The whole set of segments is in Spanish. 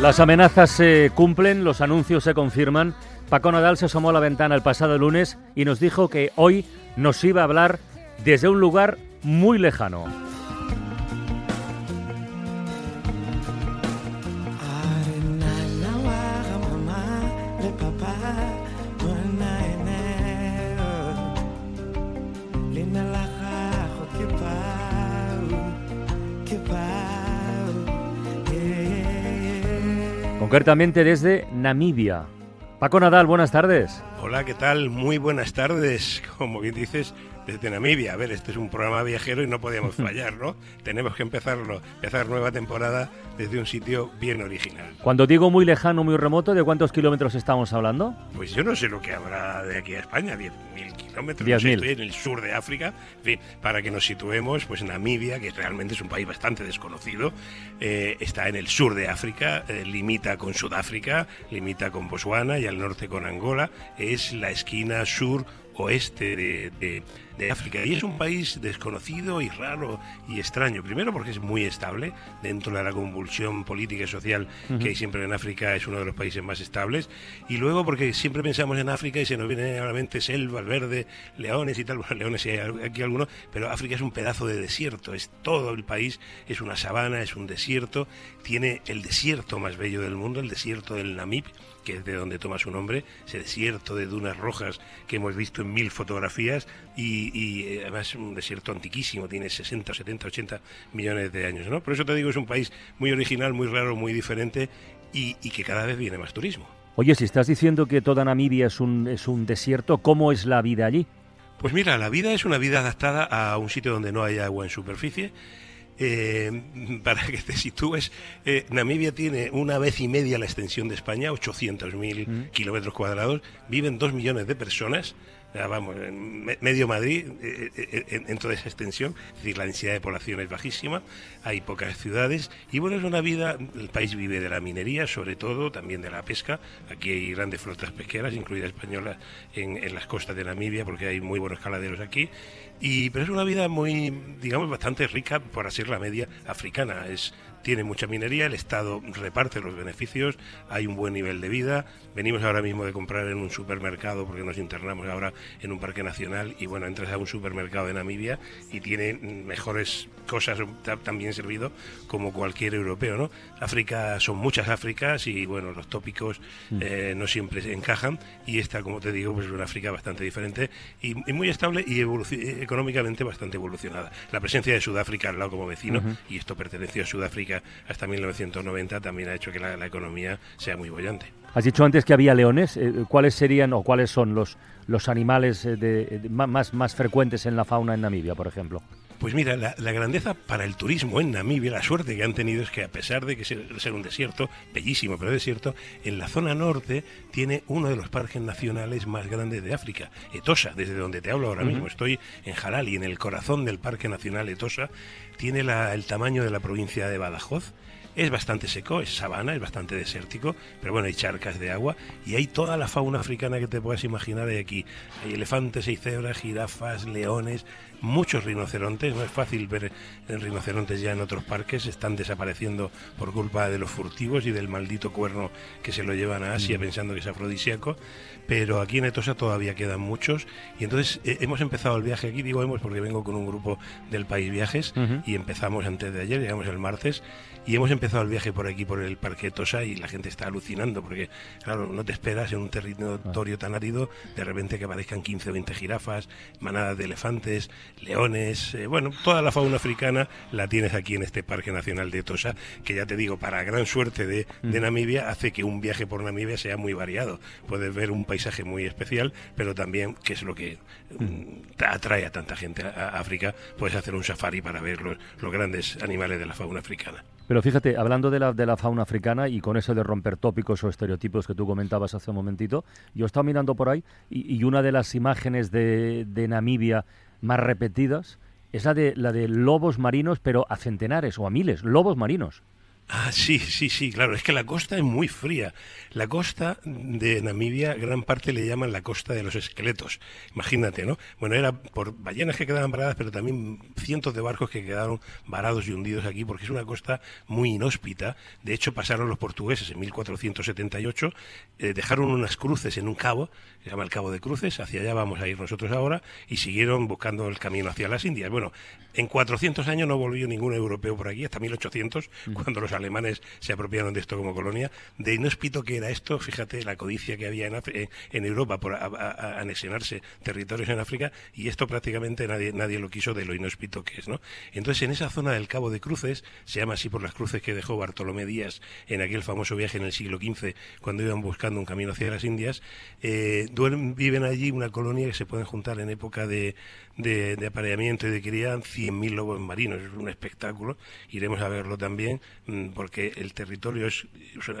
Las amenazas se cumplen, los anuncios se confirman. Paco Nadal se asomó a la ventana el pasado lunes y nos dijo que hoy nos iba a hablar desde un lugar muy lejano. Concretamente desde Namibia. Paco Nadal, buenas tardes. Hola, ¿qué tal? Muy buenas tardes. Como bien dices, desde Namibia. A ver, este es un programa viajero y no podíamos fallar, ¿no? Tenemos que empezarlo, empezar nueva temporada desde un sitio bien original. Cuando digo muy lejano, muy remoto, ¿de cuántos kilómetros estamos hablando? Pues yo no sé lo que habrá de aquí a España, 10.000 kilómetros, 10.000. no sé, estoy en el sur de África. En fin, para que nos situemos, pues Namibia, que realmente es un país bastante desconocido, eh, está en el sur de África, eh, limita con Sudáfrica, limita con Botswana y al norte con Angola, es la esquina sur oeste de, de- de África y es un país desconocido y raro y extraño. Primero porque es muy estable dentro de la convulsión política y social que hay siempre en África, es uno de los países más estables. Y luego porque siempre pensamos en África y se nos viene a la mente selva, verde, leones y tal. Bueno, leones sí hay aquí algunos, pero África es un pedazo de desierto, es todo el país, es una sabana, es un desierto, tiene el desierto más bello del mundo, el desierto del Namib que es de donde toma su nombre, ese desierto de dunas rojas que hemos visto en mil fotografías y, y, eh, además es un desierto antiquísimo, tiene 60, 70, 80 millones de años, ¿no? Por eso te digo, es un país muy original, muy raro, muy diferente y, y que cada vez viene más turismo. Oye, si estás diciendo que toda Namibia es un, es un desierto, ¿cómo es la vida allí? Pues mira, la vida es una vida adaptada a un sitio donde no hay agua en superficie. Eh, para que te sitúes, eh, Namibia tiene una vez y media la extensión de España, 800.000 kilómetros cuadrados, viven dos millones de personas, ya vamos, en me- medio Madrid eh, eh, en, en toda esa extensión, es decir, la densidad de población es bajísima, hay pocas ciudades y bueno, es una vida, el país vive de la minería, sobre todo, también de la pesca, aquí hay grandes flotas pesqueras, incluidas españolas en, en las costas de Namibia, porque hay muy buenos caladeros aquí, y, pero es una vida muy, digamos, bastante rica por ser la media africana. Es, tiene mucha minería, el Estado reparte los beneficios, hay un buen nivel de vida. Venimos ahora mismo de comprar en un supermercado porque nos internamos ahora en un parque nacional y bueno, entras a un supermercado de Namibia y tiene mejores cosas ta- también servido como cualquier europeo, ¿no? África son muchas Áfricas y bueno, los tópicos eh, no siempre encajan y esta, como te digo, pues es una África bastante diferente y, y muy estable y evoluci- eh, económicamente bastante evolucionada. La presencia de Sudáfrica al lado como vecino y esto perteneció a Sudáfrica hasta 1990 también ha hecho que la, la economía sea muy bollante. Has dicho antes que había leones. eh, ¿Cuáles serían o cuáles son los, los animales eh, de- más, más frecuentes en la fauna en Namibia, por ejemplo? Pues mira, la, la grandeza para el turismo en Namibia, la suerte que han tenido es que a pesar de que ser, ser un desierto, bellísimo pero desierto, en la zona norte tiene uno de los parques nacionales más grandes de África, Etosa, desde donde te hablo ahora mismo. Estoy en Harali, en el corazón del Parque Nacional Etosa, tiene la- el tamaño de la provincia de Badajoz. Es bastante seco, es sabana, es bastante desértico, pero bueno, hay charcas de agua y hay toda la fauna africana que te puedas imaginar de aquí. Hay elefantes, hay cebras, jirafas, leones, muchos rinocerontes. No es fácil ver rinocerontes ya en otros parques, están desapareciendo por culpa de los furtivos y del maldito cuerno que se lo llevan a Asia pensando que es afrodisíaco. Pero aquí en Etosa todavía quedan muchos y entonces eh, hemos empezado el viaje aquí, digo hemos porque vengo con un grupo del País Viajes y empezamos antes de ayer, llegamos el martes y hemos empezado el viaje por aquí, por el Parque Tosa, y la gente está alucinando, porque, claro, no te esperas en un territorio tan árido, de repente que aparezcan 15 o 20 jirafas, manadas de elefantes, leones, eh, bueno, toda la fauna africana la tienes aquí en este Parque Nacional de Tosa, que ya te digo, para gran suerte de, de Namibia, hace que un viaje por Namibia sea muy variado. Puedes ver un paisaje muy especial, pero también, que es lo que mm, atrae a tanta gente a, a África, puedes hacer un safari para ver los, los grandes animales de la fauna africana. Pero fíjate, hablando de la, de la fauna africana y con eso de romper tópicos o estereotipos que tú comentabas hace un momentito, yo estaba mirando por ahí y, y una de las imágenes de, de Namibia más repetidas es la de, la de lobos marinos, pero a centenares o a miles, lobos marinos. Ah, sí, sí, sí, claro. Es que la costa es muy fría. La costa de Namibia, gran parte le llaman la costa de los esqueletos. Imagínate, ¿no? Bueno, era por ballenas que quedaban varadas, pero también cientos de barcos que quedaron varados y hundidos aquí, porque es una costa muy inhóspita. De hecho, pasaron los portugueses en 1478, eh, dejaron unas cruces en un cabo, que se llama el Cabo de Cruces, hacia allá vamos a ir nosotros ahora, y siguieron buscando el camino hacia las Indias. Bueno, en 400 años no volvió ningún europeo por aquí, hasta 1800, cuando los alemanes se apropiaron de esto como colonia. De inhóspito que era esto, fíjate la codicia que había en, eh, Europa por a- anexionarse territorios en África y esto prácticamente nadie, nadie lo quiso de lo inhóspito que es, ¿no? Entonces en esa zona del Cabo de Cruces, se llama así por las cruces que dejó Bartolomé Díaz en aquel famoso viaje en el siglo XV cuando iban buscando un camino hacia las Indias, eh, viven allí una colonia que se pueden juntar en época de, de, de apareamiento y de cría 100.000 lobos marinos. Es un espectáculo. Iremos a verlo también porque el territorio es,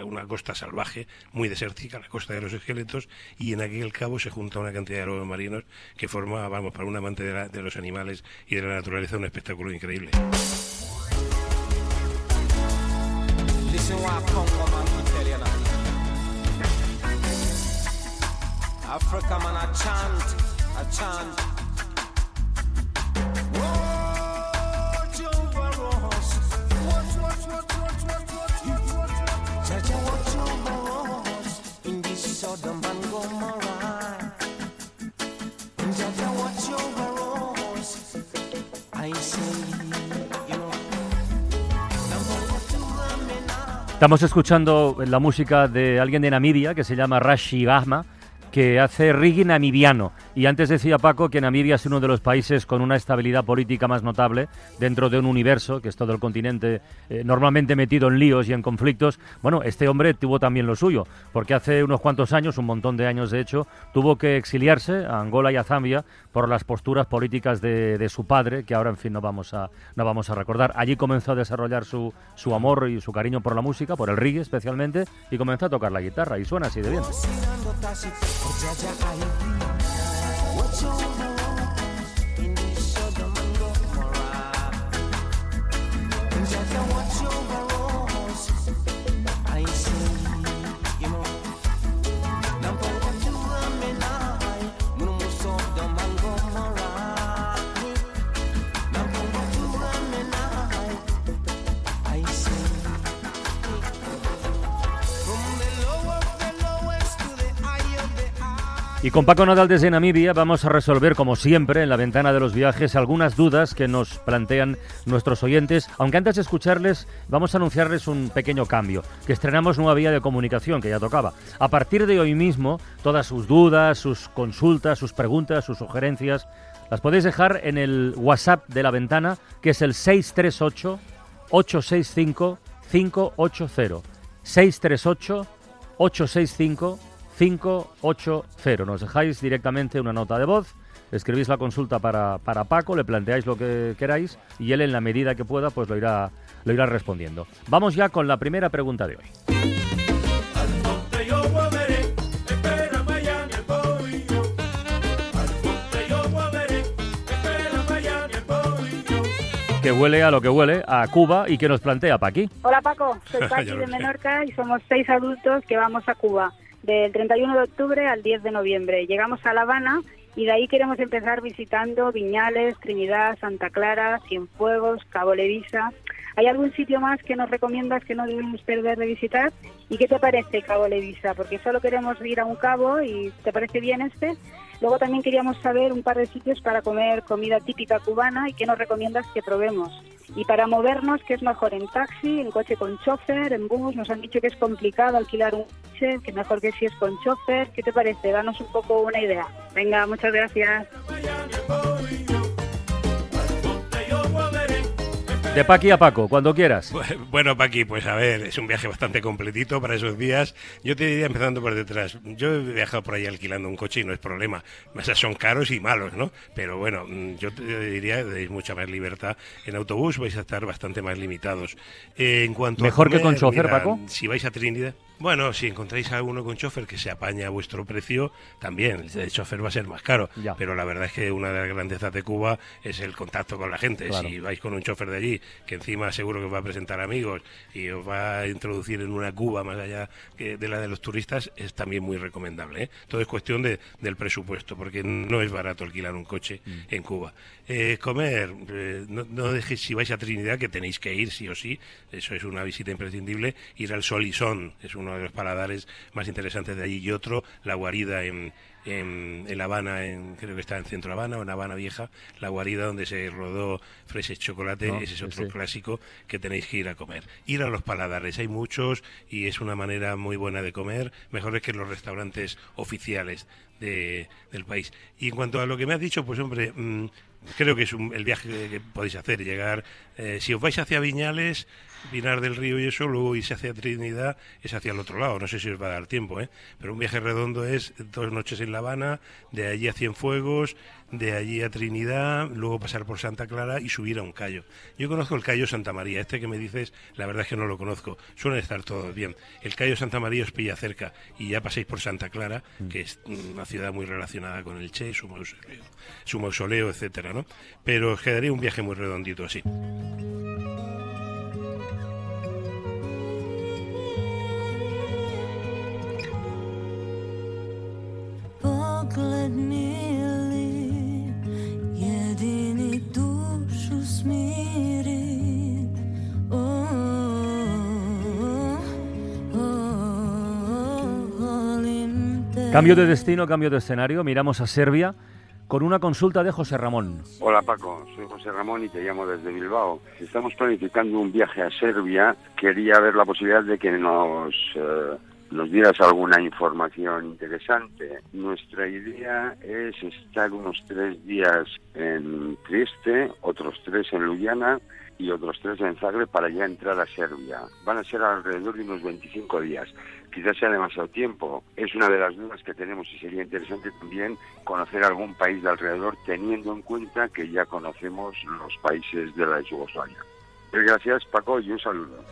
una- costa salvaje, muy desértica, la costa de los esqueletos, y en aquel cabo se junta una cantidad de lobos marinos que forma, vamos, para un amante de, los animales y de la naturaleza, un espectáculo increíble. Africa man, I chant, I chant. Estamos escuchando la música de alguien de Namibia que se llama Rashi Gahma, que hace reggae namibiano. Y antes decía Paco que Namibia es uno de los países con una estabilidad política más notable dentro de un universo, que es todo el continente eh, normalmente metido en líos y en conflictos. Bueno, este hombre tuvo también lo suyo, porque hace unos cuantos años, un montón de años de hecho, tuvo que exiliarse a Angola y a Zambia por las posturas políticas de, de su padre, que ahora, en fin, no vamos a, no vamos a recordar. Allí comenzó a desarrollar su, su amor y su cariño por la música, por el reggae especialmente, y comenzó a tocar la guitarra, y suena así de bien. your world. Y con Paco Nadal desde Namibia vamos a resolver, como siempre, en la ventana de los viajes, algunas dudas que nos plantean nuestros oyentes. Aunque antes de escucharles, vamos a anunciarles un pequeño cambio, que estrenamos nueva vía de comunicación, que ya tocaba. A partir de hoy mismo, todas sus dudas, sus consultas, sus preguntas, sus sugerencias, las podéis dejar en el WhatsApp de la ventana, que es el 638 865 580. 638 865 580. Nos dejáis directamente una nota de voz, escribís la consulta para, para Paco, le planteáis lo que queráis y él en la medida que pueda pues lo irá, lo irá respondiendo. Vamos ya con la primera pregunta de hoy. Que huele a lo que huele, a Cuba y que nos plantea Paqui. Hola Paco, soy Paqui de. Menorca y somos seis adultos que vamos a Cuba del 31 de octubre al 10 de noviembre. Llegamos a La Habana y de ahí queremos empezar visitando Viñales, Trinidad, Santa Clara, Cienfuegos, Cabo Levisa. ¿Hay algún sitio más que nos recomiendas que no debemos perder de visitar? ¿Y qué te parece Cabo Levisa? Porque solo queremos ir a un cabo y ¿te parece bien este? Luego también queríamos saber un par de sitios para comer comida típica cubana y qué nos recomiendas que probemos. Y para movernos, ¿qué es mejor? ¿En taxi, en coche con chofer, en bus? Nos han dicho que es complicado alquilar un coche, que mejor que si es con chofer. ¿Qué te parece? Danos un poco una idea. Venga, muchas gracias. De Paqui a Paco, cuando quieras. Bueno, Paqui, pues a ver, es un viaje bastante completito para esos días. Yo te diría empezando por detrás. Yo he viajado por ahí alquilando un coche y no es problema. Son caros y malos, ¿no? Pero bueno, mm, yo te diría tenéis mucha más libertad. En autobús vais a estar bastante más limitados. Eh, en cuanto a ¿Mejor que con chofer, mira, Paco? Si vais a Trinidad. Bueno, si encontráis a uno con chofer que se apaña a vuestro precio, también. El chofer va a ser más caro. Ya. Pero la verdad es que una de las grandezas de Cuba es el contacto con la gente. Claro. Si vais con un chofer de allí, que encima seguro que os va a presentar amigos y os va a introducir en una Cuba más allá que de la de los turistas, es también muy recomendable. ¿eh? Todo es cuestión de, del presupuesto, porque no es barato alquilar un coche Mm. en Cuba. Eh, comer, eh, no, no dejéis, si vais a Trinidad, que tenéis que ir sí o sí, eso es una visita imprescindible, ir al Solisón, es uno de los paladares más interesantes de allí, y otro, la guarida en, en, en La Habana, en, creo que está en Centro Habana o en Habana Vieja, la guarida donde se rodó Freses Chocolate, No, ese es otro sí. clásico que tenéis que ir a comer. Ir a los paladares, hay muchos y es una manera muy buena de comer, mejores que los restaurantes oficiales de- del país. Y en cuanto a lo que me has dicho, pues hombre, mm, creo que es un- el viaje que podéis hacer, llegar, eh, si os vais hacia Viñales, Pinar del Río y eso, luego irse hacia Trinidad, es hacia el otro lado, no sé si os va a dar tiempo, ¿eh? pero un viaje redondo es dos noches en La Habana, de allí a Cienfuegos, de allí a Trinidad, luego pasar por Santa Clara y subir a un callo. Yo conozco el callo Santa María, este que me dices, la verdad es que no lo conozco, suelen estar todos bien. El callo Santa María os pilla cerca y ya pasáis por Santa Clara, que es mm, una ciudad muy relacionada con el Che, su mausoleo, su mausoleo etcétera, ¿no? Pero os quedaría un viaje muy redondito así. Oh, oh. Cambio de destino, cambio de escenario. Miramos a Serbia con una consulta de José Ramón. Hola Paco, soy José Ramón y te llamo desde Bilbao. Estamos planificando un viaje a Serbia. Quería ver la posibilidad de que nos, eh, nos dieras alguna información interesante. Nuestra idea es estar unos tres días en Trieste, otros tres en Ljubljana y otros tres en Zagreb para ya entrar a Serbia. Van a ser alrededor de unos 25 días. Quizás sea demasiado tiempo. Es una de las dudas que tenemos y sería interesante también conocer algún país de alrededor teniendo en cuenta que ya conocemos los países de la Yugoslavia. Gracias Paco y un saludo.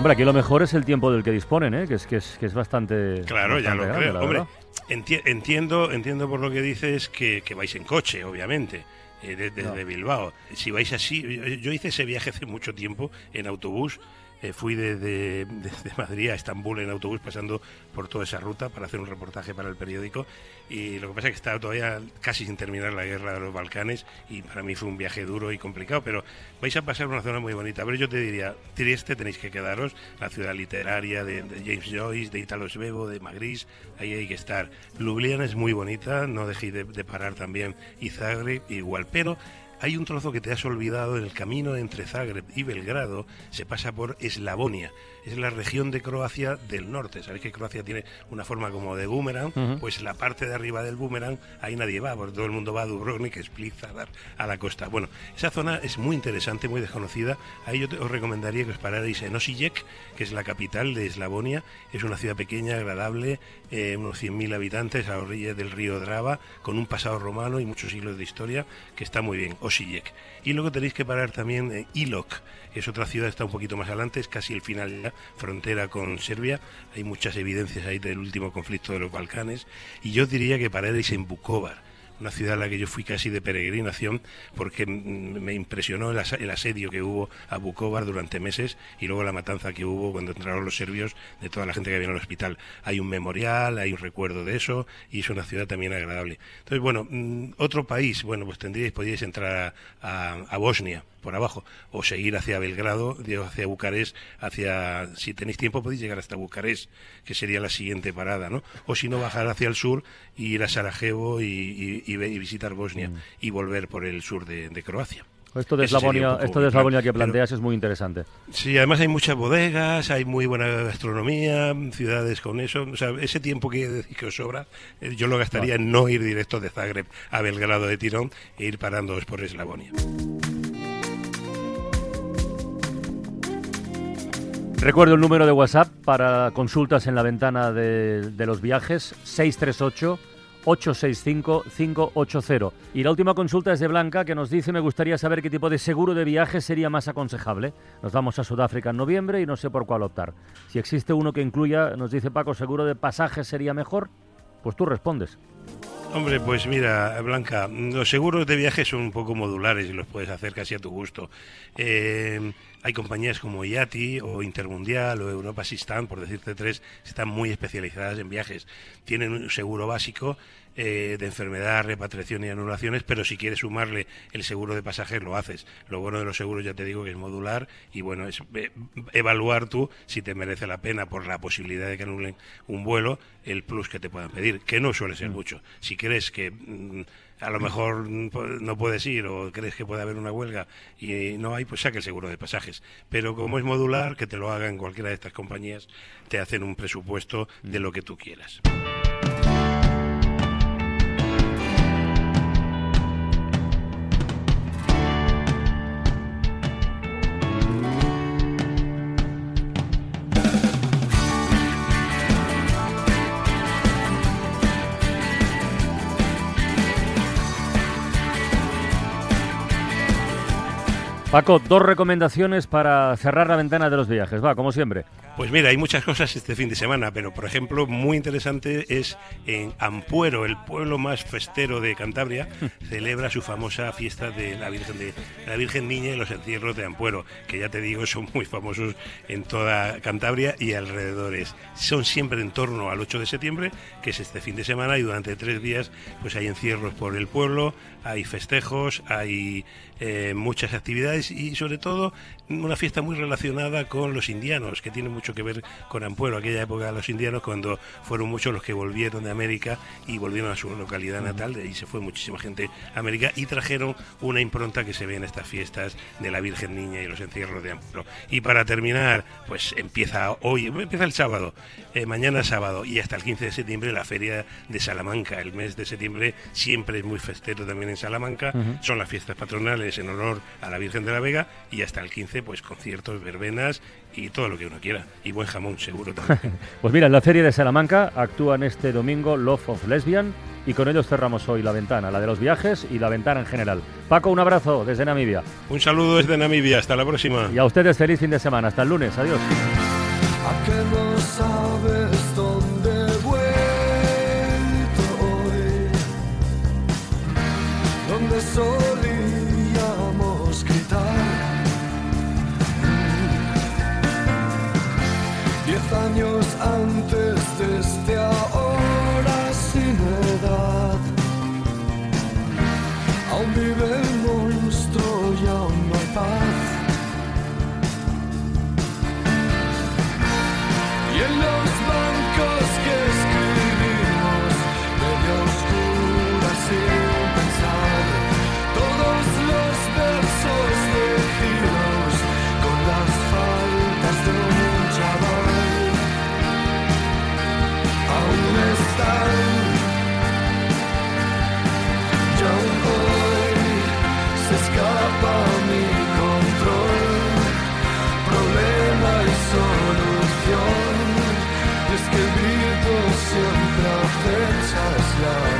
Hombre, aquí lo mejor es el tiempo del que disponen, ¿eh? que, es, que, es, que es bastante. Claro, ya bastante lo grande, creo. Hombre, enti- entiendo, entiendo por lo que dices que, que vais en coche, obviamente. eh, de- desde Bilbao. Si vais así, yo hice ese viaje hace mucho tiempo en autobús. Eh, fui desde desde Madrid a Estambul en autobús pasando por toda esa ruta para hacer un reportaje para el periódico y lo que pasa es que estaba todavía casi sin terminar la guerra de los Balcanes y para mí fue un viaje duro y complicado, pero vais a pasar una zona muy bonita. Pero yo te diría, Trieste tenéis que quedaros, la ciudad literaria de, de James Joyce, de Italo Svevo, de Magritte, ahí hay que estar. Ljubljana es muy bonita, no dejéis de, de parar también y Zagreb igual, pero hay un trozo que te has olvidado en el camino entre Zagreb y Belgrado, se pasa por Eslavonia. Es la región de Croacia del norte. Sabéis que Croacia tiene una forma como de boomerang, pues la parte de arriba del boomerang, ahí nadie va, porque todo el mundo va a Dubrovnik, Split, Zadar, a la costa. Bueno, esa zona es muy interesante, muy desconocida. Ahí yo te- os recomendaría que os pararais en Osijek, que es la capital de Eslavonia. Es una ciudad pequeña, agradable, eh, unos 100.000 habitantes a orillas del río Drava, con un pasado romano y muchos siglos de historia, que está muy bien, Osijek. Y luego tenéis que parar también en Ilok, que es otra ciudad, está un poquito más adelante, es casi el final frontera con Serbia. Hay muchas evidencias ahí del último conflicto de los Balcanes. Y yo diría que pararéis en Bukovar una ciudad a la que yo fui casi de peregrinación porque mm, me impresionó el, asedio que hubo a Bukovar durante meses y luego la matanza que hubo cuando entraron los serbios de toda la gente que en el hospital. Hay un memorial, hay un recuerdo de eso y es una ciudad también agradable. Entonces, bueno, mm, otro país, bueno, pues tendríais, podríais entrar a Bosnia. Por abajo, o seguir hacia Belgrado, hacia Bucarest, hacia, si tenéis tiempo podéis llegar hasta Bucarest, que sería la siguiente parada, ¿no? O si no, bajar hacia el sur, e ir a Sarajevo y, y- y y visitar Bosnia y volver por el sur de, de Croacia. Esto de Eslavonia, esto de Eslavonia que pero- planteas es muy interesante. Sí, además hay muchas bodegas, hay muy buena gastronomía, ciudades con eso. O sea, ese tiempo que que os sobra, eh, yo lo gastaría en no ir directo de Zagreb a Belgrado de tirón e ir parándoos por Eslavonia. Recuerdo el número de WhatsApp para consultas en la ventana de, los viajes, 638-865-580. Y la última consulta es de Blanca, que nos dice, me gustaría saber qué tipo de seguro de viaje sería más aconsejable. Nos vamos a Sudáfrica en noviembre y no sé por cuál optar. Si existe uno que incluya, nos dice Paco, seguro de pasaje sería mejor, pues tú respondes. Hombre, pues mira, Blanca, los seguros de viaje son un poco modulares y los puedes hacer casi a tu gusto. Eh, hay compañías como IATI o Intermundial o Europa Sistan, por decirte tres, están muy especializadas en viajes. Tienen un seguro básico eh, de enfermedad, repatriación y anulaciones, pero si quieres sumarle el seguro de pasajes, lo haces. Lo bueno de los seguros, ya te digo, que es modular y bueno, es eh, evaluar tú si te merece la pena por la posibilidad de que anulen un vuelo, el plus que te puedan pedir, que no suele ser mucho. Si crees que mm, a lo mejor no puedes ir o crees que puede haber una huelga y no hay, pues saque el seguro de pasajes. Pero como es modular, que te lo hagan cualquiera de estas compañías, te hacen un presupuesto de lo que tú quieras. Paco, dos recomendaciones para cerrar la ventana de los viajes. Va, como siempre. Pues mira, hay muchas cosas este fin de semana, pero por ejemplo, muy interesante es en Ampuero, el pueblo más festero de Cantabria, celebra su famosa fiesta de la Virgen de la Virgen Niña y los entierros de Ampuero, que ya te digo son muy famosos en toda Cantabria y alrededores. Son siempre en torno al 8 de septiembre, que es este fin de semana, y durante tres días pues hay encierros por el pueblo, hay festejos, hay eh, muchas actividades y sobre todo una fiesta muy relacionada con los indianos, que tiene mucho que ver con Ampuero, aquella época de los indianos cuando fueron muchos los que volvieron de América y volvieron a su localidad natal, de ahí se fue muchísima gente a América y trajeron una impronta que se ve en estas fiestas de la Virgen Niña y los encierros de Ampuero. Y para terminar, pues empieza hoy, empieza el sábado, eh, mañana sábado y hasta el 15 de septiembre la feria de Salamanca. El mes de septiembre siempre es muy festero también en Salamanca, son las fiestas patronales en honor a la Virgen de la Vega y hasta el 15 pues conciertos, verbenas y todo lo que uno quiera. Y buen jamón seguro también. Pues mira, en la Feria de Salamanca actúan este domingo Love of Lesbian y con ellos cerramos hoy la ventana, la de los viajes y la ventana en general. Paco, un abrazo desde Namibia. Un saludo desde Namibia, hasta la próxima. Y a ustedes feliz fin de semana. Hasta el lunes. Adiós. ¿A que no sabes dónde he vuelto hoy? Donde solíamos años antes de este ahora love.